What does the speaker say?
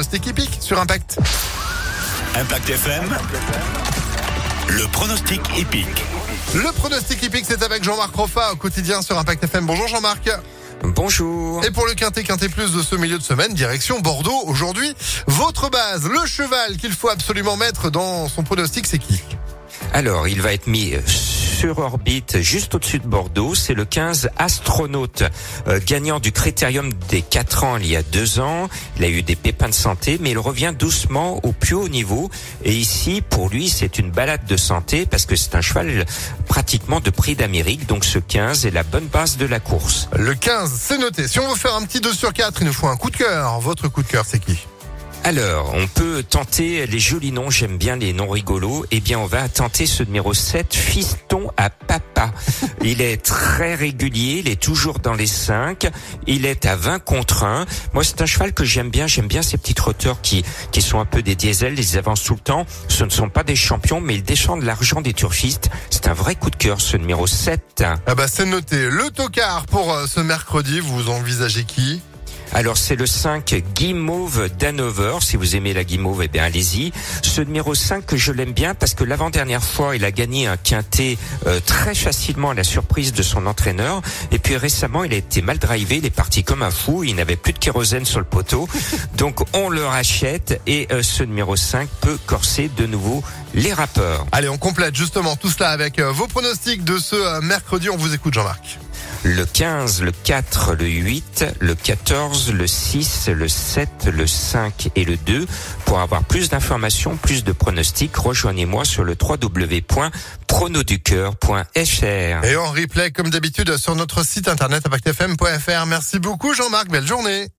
pronostic épique sur Impact. Impact FM. Le pronostic épique. Le pronostic épique, c'est avec Jean-Marc Roffa au quotidien sur Impact FM. Bonjour Jean-Marc. Bonjour. Et pour le quintet, quintet plus de ce milieu de semaine, direction Bordeaux. Aujourd'hui, votre base, le cheval qu'il faut absolument mettre dans son pronostic, c'est qui? Alors, il va être mis euh, sur orbite juste au-dessus de Bordeaux. C'est le 15 astronaute euh, gagnant du critérium des 4 ans il y a deux ans. Il a eu des pépins de santé, mais il revient doucement au plus haut niveau. Et ici, pour lui, c'est une balade de santé parce que c'est un cheval pratiquement de prix d'Amérique. Donc ce 15 est la bonne base de la course. Le 15, c'est noté. Si on veut faire un petit 2 sur 4, il nous faut un coup de cœur. Votre coup de cœur, c'est qui? Alors, on peut tenter les jolis noms, j'aime bien les noms rigolos. Eh bien, on va tenter ce numéro 7, Fiston à Papa. Il est très régulier, il est toujours dans les 5, il est à 20 contre 1. Moi, c'est un cheval que j'aime bien, j'aime bien ces petits trotteurs qui, qui sont un peu des diesels, ils avancent tout le temps. Ce ne sont pas des champions, mais ils descendent l'argent des turfistes. C'est un vrai coup de cœur, ce numéro 7. Ah bah c'est noté. Le tocard pour euh, ce mercredi, vous envisagez qui? Alors c'est le 5 Guimauve d'Hanover. Si vous aimez la Guimauve, eh bien allez-y. Ce numéro 5 que je l'aime bien parce que l'avant-dernière fois, il a gagné un quintet euh, très facilement à la surprise de son entraîneur. Et puis récemment, il a été mal drivé. Il est parti comme un fou. Il n'avait plus de kérosène sur le poteau. Donc on le rachète et euh, ce numéro 5 peut corser de nouveau les rappeurs. Allez, on complète justement tout cela avec euh, vos pronostics de ce mercredi. On vous écoute Jean-Marc. Le 15, le 4, le 8, le 14, le 6, le 7, le 5 et le 2. Pour avoir plus d'informations, plus de pronostics, rejoignez-moi sur le www.pronoducœur.fr. Et en replay comme d'habitude sur notre site internet impactfm.fr. Merci beaucoup Jean-Marc, belle journée.